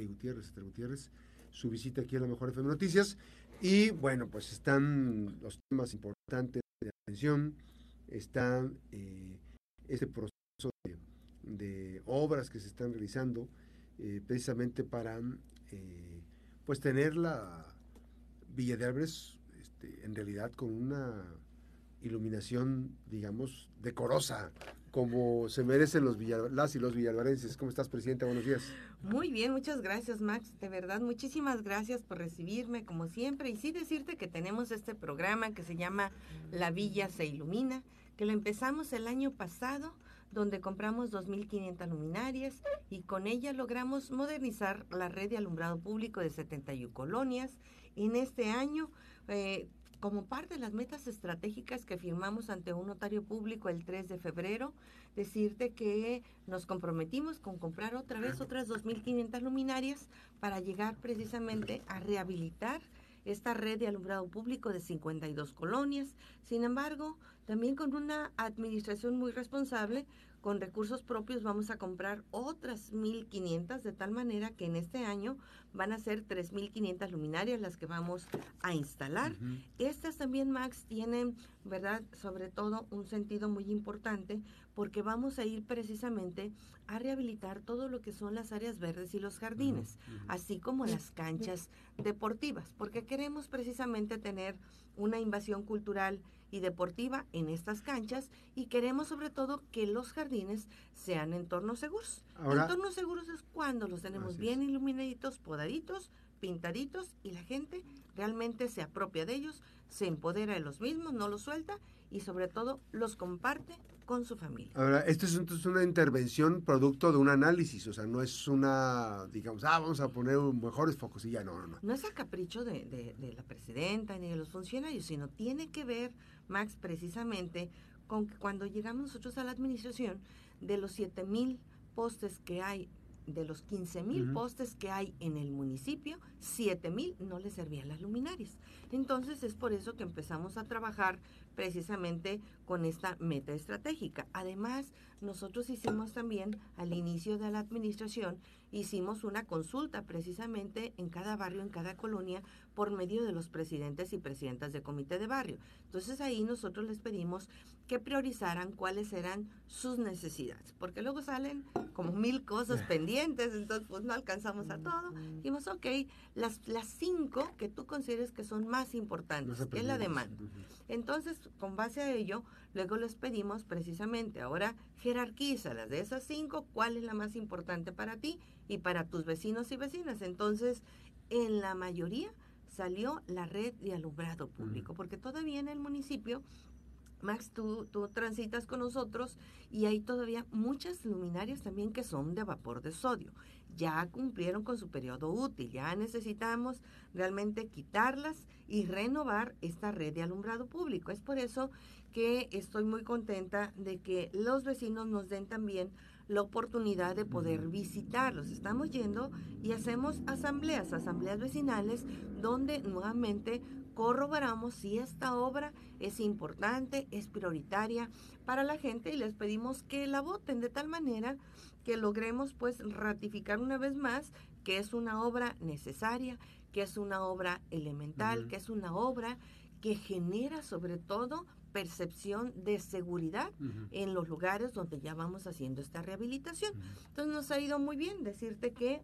Gutiérrez, su visita aquí a la Mejor FM Noticias. Y bueno, pues están los temas importantes de atención, está eh, este proceso de, obras que se están realizando eh, precisamente para eh, pues tener la Villa de Álvarez este, en realidad con una iluminación, digamos, decorosa, como se merecen los las y los villalvarenses. ¿Cómo estás, Presidenta? Buenos días. Muy bien, muchas gracias, Max. De verdad, muchísimas gracias por recibirme, como siempre. Y sí decirte que tenemos este programa que se llama La Villa se ilumina, que lo empezamos el año pasado donde compramos 2.500 luminarias y con ella logramos modernizar la red de alumbrado público de 71 colonias. En este año eh, como parte de las metas estratégicas que firmamos ante un notario público el 3 de febrero, decirte que nos comprometimos con comprar otra vez otras 2.500 luminarias para llegar precisamente a rehabilitar esta red de alumbrado público de 52 colonias. Sin embargo, también con una administración muy responsable, con recursos propios vamos a comprar otras 1.500, de tal manera que en este año van a ser 3.500 luminarias las que vamos a instalar. Estas también, Max, tienen, ¿verdad? Sobre todo un sentido muy importante porque vamos a ir precisamente a rehabilitar todo lo que son las áreas verdes y los jardines, así como las canchas deportivas, porque queremos precisamente tener una invasión cultural y deportiva en estas canchas y queremos sobre todo que los jardines sean entornos seguros. entornos seguros es cuando los tenemos bien iluminaditos, podaditos, pintaditos y la gente realmente se apropia de ellos, se empodera de los mismos, no los suelta y sobre todo los comparte con su familia. Ahora, esto es entonces una intervención producto de un análisis, o sea, no es una, digamos, ah, vamos a poner mejores focos y ya, no, no, no. No es a capricho de, de la presidenta ni de los funcionarios, sino tiene que ver, Max, precisamente con que cuando llegamos nosotros a la administración, de los 7 mil postes que hay de los 15 mil postes que hay en el municipio, 7 mil no le servían las luminarias. Entonces es por eso que empezamos a trabajar precisamente con esta meta estratégica. Además, nosotros hicimos también al inicio de la administración, hicimos una consulta precisamente en cada barrio, en cada colonia, por medio de los presidentes y presidentas de comité de barrio. Entonces ahí nosotros les pedimos que priorizaran cuáles eran sus necesidades, porque luego salen como mil cosas pendientes, entonces pues no alcanzamos a todo. Dijimos, ok, las, las cinco que tú consideres que son más importantes, que es la demanda. Entonces, con base a ello, luego les pedimos precisamente, ahora jerarquízalas de esas cinco, cuál es la más importante para ti y para tus vecinos y vecinas. Entonces, en la mayoría salió la red de alumbrado público, porque todavía en el municipio Max, tú, tú, transitas con nosotros y hay todavía muchas luminarias también que son de vapor de sodio. Ya cumplieron con su periodo útil, ya necesitamos realmente quitarlas y renovar esta red de alumbrado público. Es por eso que estoy muy contenta de que los vecinos nos den también la oportunidad de poder visitarlos. Estamos yendo y hacemos asambleas, asambleas vecinales, donde nuevamente corroboramos si esta obra es importante, es prioritaria para la gente y les pedimos que la voten de tal manera que logremos pues ratificar una vez más que es una obra necesaria, que es una obra elemental, que es una obra que genera sobre todo percepción de seguridad en los lugares donde ya vamos haciendo esta rehabilitación. Entonces nos ha ido muy bien decirte que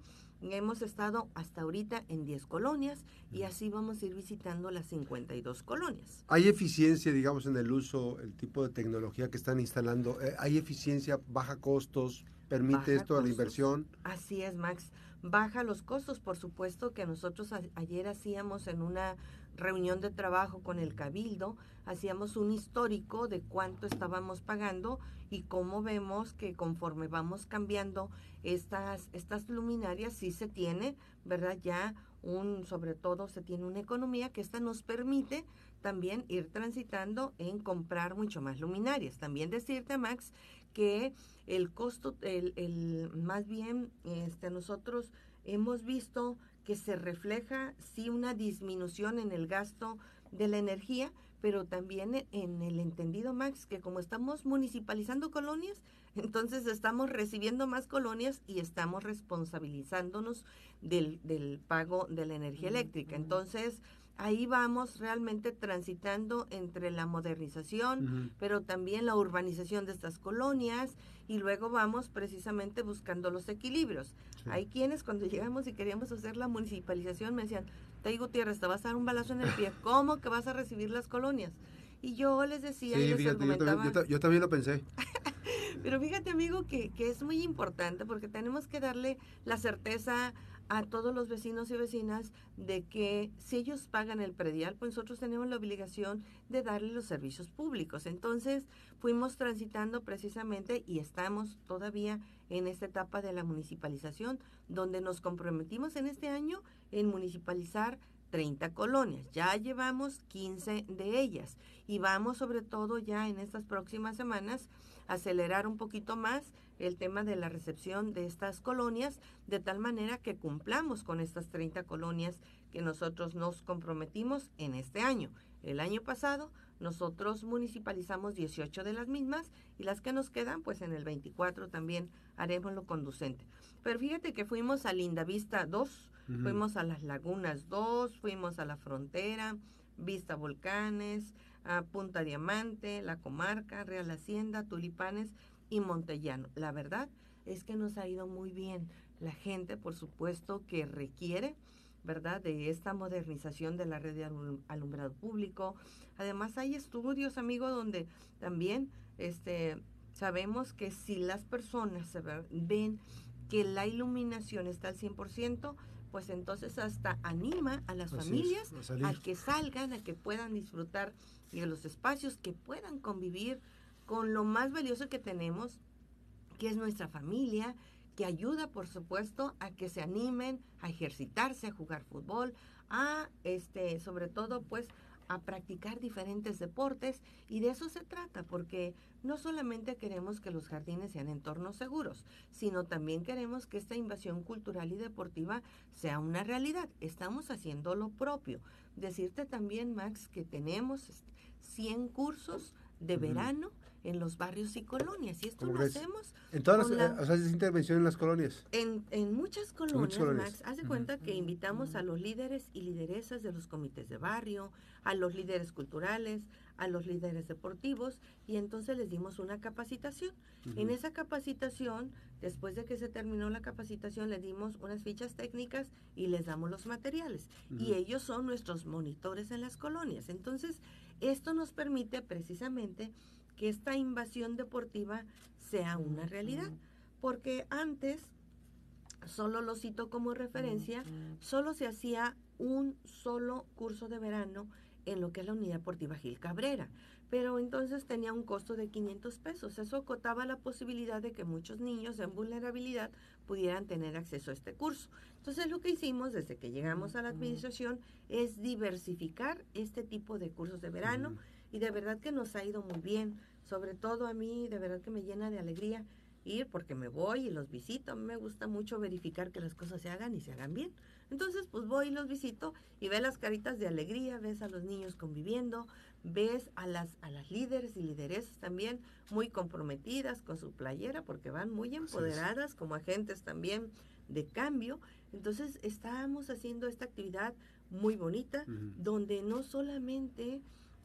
hemos estado hasta ahorita en 10 colonias y así vamos a ir visitando las 52 colonias. ¿Hay eficiencia, digamos, en el uso, el tipo de tecnología que están instalando? Eh, ¿Hay eficiencia, baja costos? ¿Permite esto a la inversión? Así es, Max. Baja los costos, por supuesto que nosotros ayer hacíamos en una reunión de trabajo con el cabildo, hacíamos un histórico de cuánto estábamos pagando y cómo vemos que conforme vamos cambiando estas, estas luminarias, sí se tiene, ¿verdad? Ya un, sobre todo se tiene una economía que esta nos permite también ir transitando en comprar mucho más luminarias. También decirte, Max, que el costo, el, el más bien, este, nosotros hemos visto que se refleja sí una disminución en el gasto de la energía, pero también en el entendido, Max, que como estamos municipalizando colonias, Entonces estamos recibiendo más colonias y estamos responsabilizándonos del, del pago de la energía eléctrica. Entonces, ahí vamos realmente transitando entre la modernización, pero también la urbanización de estas colonias y luego vamos precisamente buscando los equilibrios. Hay quienes cuando llegamos y queríamos hacer la municipalización me decían, Tay Gutiérrez, te vas a dar un balazo en el pie, ¿cómo que vas a recibir las colonias? Y yo les decía y les argumentaba... yo, también, lo pensé. Pero fíjate, amigo, que, que es muy importante porque tenemos que darle la certeza a todos los vecinos y vecinas de que si ellos pagan el predial, pues nosotros tenemos la obligación de darle los servicios públicos. Entonces fuimos transitando precisamente y estamos todavía en esta etapa de la municipalización, donde nos comprometimos en este año en municipalizar 30 colonias. Ya llevamos 15 de ellas y vamos sobre todo ya en estas próximas semanas a acelerar un poquito más el tema de la recepción de estas colonias, de tal manera que cumplamos con estas 30 colonias que nosotros nos comprometimos en este año. El año pasado nosotros municipalizamos 18 de las mismas y las que nos quedan, pues en el 24 también haremos lo conducente. Pero fíjate que fuimos a Lindavista 2, fuimos a las Lagunas 2, fuimos a la frontera, Vista Volcanes, a Punta Diamante, La Comarca, Real Hacienda, Tulipanes, y Montellano. La verdad es que nos ha ido muy bien. La gente, por supuesto, que requiere, ¿verdad?, de esta modernización de la red de alumbrado público. Además, hay estudios, amigo, donde también este, sabemos que si las personas se ven que la iluminación está al 100%, pues entonces hasta anima a las familias a que salgan, a que puedan disfrutar de los espacios, que puedan convivir con lo más valioso que tenemos, que es nuestra familia, que ayuda, por supuesto, a que se animen a ejercitarse, a jugar fútbol, a, este, sobre todo, pues, a practicar diferentes deportes y de eso se trata, porque no solamente queremos que los jardines sean entornos seguros, sino también queremos que esta invasión cultural y deportiva sea una realidad. Estamos haciendo lo propio. Decirte también, Max, que tenemos 100 cursos de verano en los barrios y colonias. Y esto lo hacemos. En todas las, o sea, intervención en las colonias. En, en muchas colonias, Max, haz de cuenta que invitamos a los líderes y lideresas de los comités de barrio, a los líderes culturales, a los líderes deportivos, y entonces les dimos una capacitación. En esa capacitación, después de que se terminó la capacitación, les dimos unas fichas técnicas y les damos los materiales. Y ellos son nuestros monitores en las colonias. Entonces, esto nos permite precisamente que esta invasión deportiva sea una realidad. Porque antes, solo lo cito como referencia, solo se hacía un solo curso de verano en lo que es la Unidad Deportiva Gil Cabrera. Pero entonces tenía un costo de 500 pesos. Eso acotaba la posibilidad de que muchos niños en vulnerabilidad pudieran tener acceso a este curso. Entonces lo que hicimos desde que llegamos a la administración es diversificar este tipo de cursos de verano y de verdad que nos ha ido muy bien. Sobre todo a mí, de verdad que me llena de alegría ir porque me voy y los visito. A mí me gusta mucho verificar que las cosas se hagan y se hagan bien. Entonces, pues voy y los visito y ve las caritas de alegría, ves a los niños conviviendo, ves a las, a las líderes y lideresas también muy comprometidas con su playera porque van muy empoderadas como agentes también de cambio. Entonces, estamos haciendo esta actividad muy bonita donde no solamente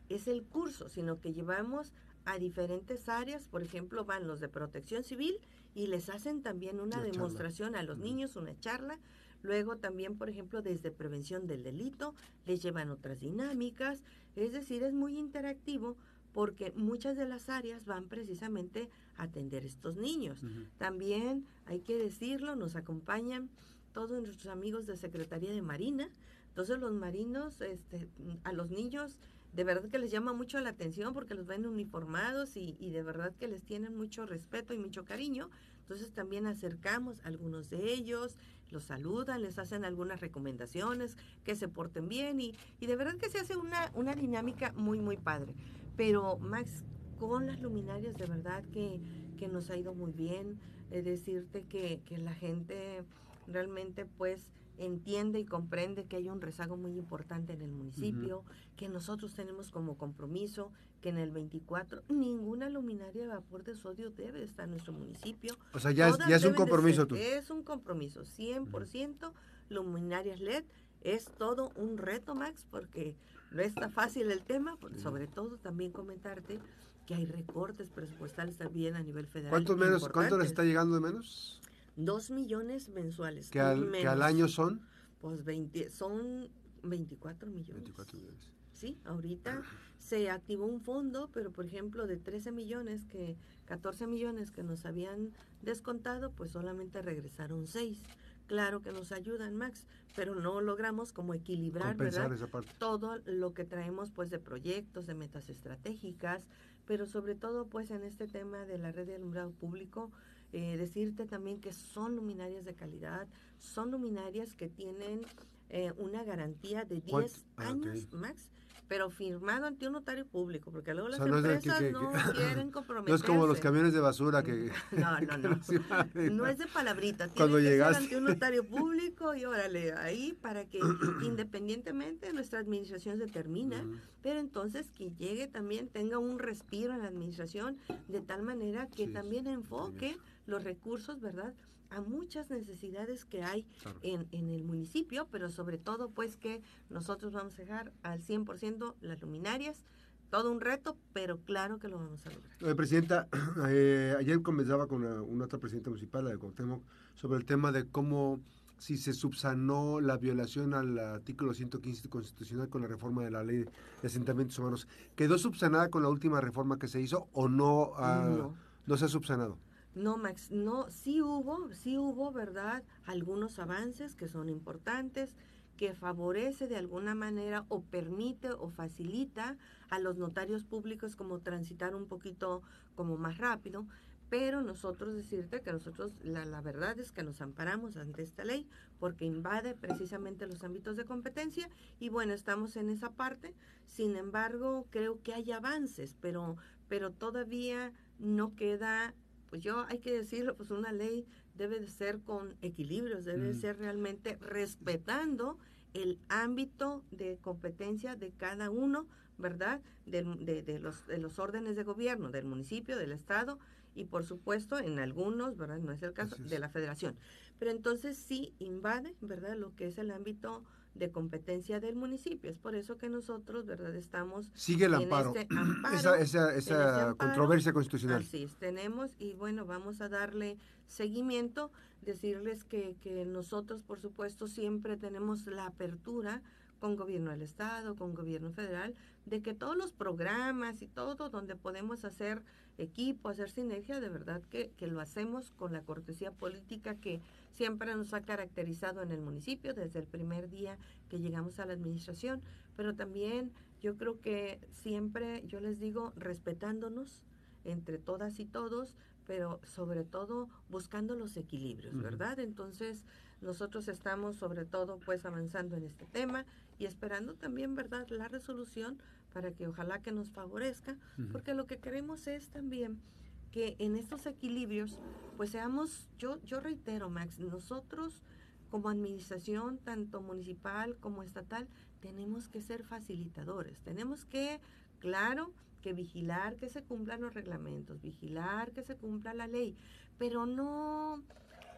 es el curso, sino que llevamos a diferentes áreas, por ejemplo, van los de protección civil y les hacen también una, demostración a los niños, una charla. Luego también, por ejemplo, desde prevención del delito, les llevan otras dinámicas. Es decir, es muy interactivo porque muchas de las áreas van precisamente a atender estos niños. También, hay que decirlo, nos acompañan todos nuestros amigos de Secretaría de Marina. Entonces los marinos, este, a los niños de verdad que les llama mucho la atención porque los ven uniformados y, de verdad que les tienen mucho respeto y mucho cariño. Entonces también acercamos a algunos de ellos, los saludan, les hacen algunas recomendaciones, que se porten bien y, de verdad que se hace una, una dinámica muy, muy padre. Pero Max, con las luminarias de verdad que, que nos ha ido muy bien. Es decirte que, que la gente realmente pues entiende y comprende que hay un rezago muy importante en el municipio, que nosotros tenemos como compromiso que en el 24 ninguna luminaria de vapor de sodio debe estar en nuestro municipio. O sea, ya, es, ya es un compromiso tú. Es un compromiso, 100% luminarias LED. Es todo un reto, Max, porque no está fácil el tema, sobre todo también comentarte que hay recortes presupuestales también a nivel federal. ¿Cuántos menos, ¿Cuánto les está llegando de menos? Dos millones mensuales. ¿Que al, que al año son? Pues 20, son 24 millones. 24 millones. Sí, ahorita se activó un fondo, pero por ejemplo de 13 millones, que 14 millones que nos habían descontado, pues solamente regresaron 6. Claro que nos ayudan, Max, pero no logramos como equilibrar ¿verdad? todo lo que traemos pues de proyectos, de metas estratégicas, pero sobre todo pues en este tema de la red de alumbrado público, eh, decirte también que son luminarias de calidad, son luminarias que tienen eh, una garantía de 10 ah, años, Max, pero firmado ante un notario público, porque luego las empresas no, quieren comprometerse. No es como los camiones de basura que... No, no, no. no es de palabrita, Cuando ser ante un notario público y órale, ahí para que independientemente nuestra administración determina, pero entonces que llegue también, tenga un respiro en la administración, de tal manera que también enfoque los recursos, ¿verdad?, a muchas necesidades que hay en, en, el municipio, pero sobre todo pues que nosotros vamos a dejar al 100% las luminarias, todo un reto, pero claro que lo vamos a lograr. Eh, presidenta, eh, ayer conversaba con una, otra presidenta municipal, la de Cuauhtémoc, sobre el tema de cómo si se subsanó la violación al artículo 115 constitucional con la reforma de la ley de asentamientos humanos. ¿Quedó subsanada con la última reforma que se hizo o no, no. no se ha subsanado? No, Max, no, sí hubo, sí hubo, ¿verdad? Algunos avances que son importantes, que favorece de alguna manera o permite o facilita a los notarios públicos como transitar un poquito como más rápido, pero nosotros decirte que nosotros la, la, verdad es que nos amparamos ante esta ley porque invade precisamente los ámbitos de competencia y bueno, estamos en esa parte. Sin embargo, creo que hay avances, pero, pero todavía no queda pues yo hay que decirlo, pues una ley debe de ser con equilibrios, debe de mm. ser realmente respetando el ámbito de competencia de cada uno, ¿verdad? De, de, los, de los órdenes de gobierno, del municipio, del Estado y por supuesto en algunos, ¿verdad? No es el caso, de la federación. Pero entonces sí invade, ¿verdad? Lo que es el ámbito de competencia del municipio. Es por eso que nosotros, ¿verdad? Estamos... Sigue el amparo. Este esa, esa, controversia constitucional. Así tenemos y bueno, vamos a darle seguimiento, decirles que, que nosotros, por supuesto, siempre tenemos la apertura con gobierno del Estado, con gobierno federal, de que todos los programas y todo donde podemos hacer equipo, hacer sinergia, de verdad que, que lo hacemos con la cortesía política que siempre nos ha caracterizado en el municipio desde el primer día que llegamos a la administración, pero también yo creo que siempre, yo les digo, respetándonos entre todas y todos, pero sobre todo buscando los equilibrios, ¿verdad? Entonces, nosotros estamos sobre todo pues avanzando en este tema y esperando también, ¿verdad?, la resolución para que ojalá que nos favorezca, porque lo que queremos es también que en estos equilibrios, pues seamos, yo, yo reitero, Max, nosotros como administración, tanto municipal como estatal, tenemos que ser facilitadores, tenemos que, claro, que vigilar que se cumplan los reglamentos, vigilar que se cumpla la ley, pero no,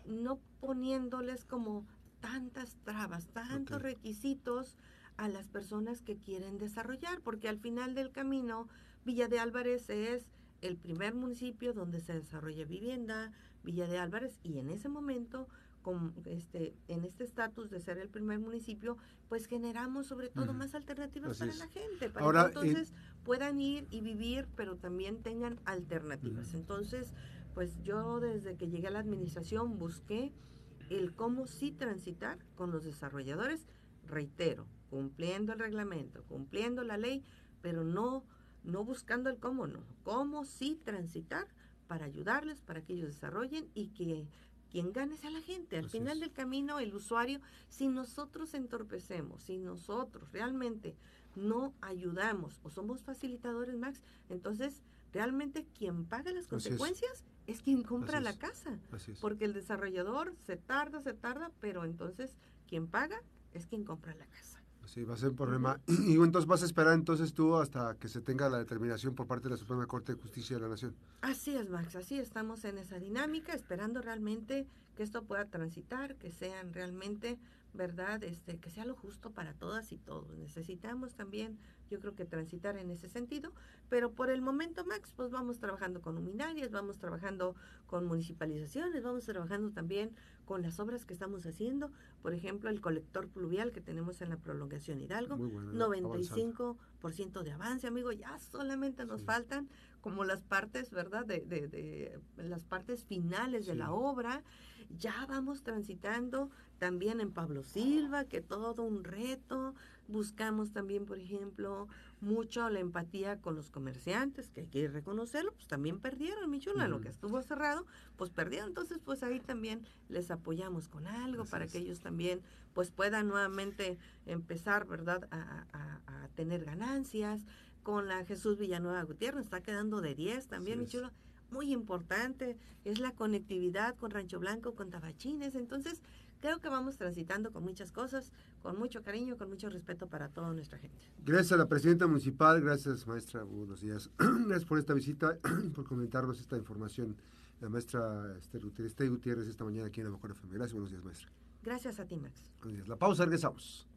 no poniéndoles como tantas trabas, tantos requisitos a las personas que quieren desarrollar, porque al final del camino, Villa de Álvarez es el primer municipio donde se desarrolla vivienda, Villa de Álvarez, y en ese momento, con este, en este estatus de ser el primer municipio, pues generamos sobre todo más alternativas para la gente, para que entonces puedan ir y vivir, pero también tengan alternativas. Entonces, pues yo desde que llegué a la administración busqué el cómo sí transitar con los desarrolladores, reitero, cumpliendo el reglamento, cumpliendo la ley, pero no no buscando el cómo no, cómo sí transitar para ayudarles, para que ellos desarrollen y que quien gane sea la gente. Al final del camino, el usuario, si nosotros entorpecemos, si nosotros realmente no ayudamos o somos facilitadores, Max, entonces realmente quien paga las consecuencias es. quien compra la casa. Porque el desarrollador se tarda, se tarda, pero entonces quien paga es quien compra la casa. Sí, va a ser un problema. Y entonces vas a esperar entonces tú hasta que se tenga la determinación por parte de la Suprema Corte de Justicia de la Nación. Así es, Max, así estamos en esa dinámica, esperando realmente que esto pueda transitar, que sean realmente, ¿verdad? Este, que sea lo justo para todas y todos. Necesitamos también yo creo que transitar en ese sentido, pero por el momento, Max, pues vamos trabajando con luminarias, vamos trabajando con municipalizaciones, vamos trabajando también con las obras que estamos haciendo, por ejemplo, el colector pluvial que tenemos en la prolongación Hidalgo, 95% de avance, amigo, ya solamente nos faltan como las partes, ¿verdad? De, de, de las partes finales de la obra. Ya vamos transitando también en Pablo Silva, que todo un reto. Buscamos también, por ejemplo, mucho la empatía con los comerciantes, que hay que reconocerlo, pues también perdieron, mi chula, lo que estuvo cerrado, pues perdieron. Entonces, pues ahí también les apoyamos con algo para que ellos también pues puedan nuevamente empezar, ¿verdad?, a, a, a tener ganancias con la Jesús Villanueva Gutiérrez, está quedando de 10 también, mi chulo. Muy importante es la conectividad con Rancho Blanco, con Tabachines. Entonces, creo que vamos transitando con muchas cosas, con mucho cariño, con mucho respeto para toda nuestra gente. Gracias a la presidenta municipal, gracias maestra, buenos días. gracias por esta visita y por comentarnos esta información. La maestra Esther Gutiérrez, esta mañana aquí en la Mejor FM. Gracias, buenos días, maestra. Gracias a ti, Max. Buenos días. La pausa, regresamos.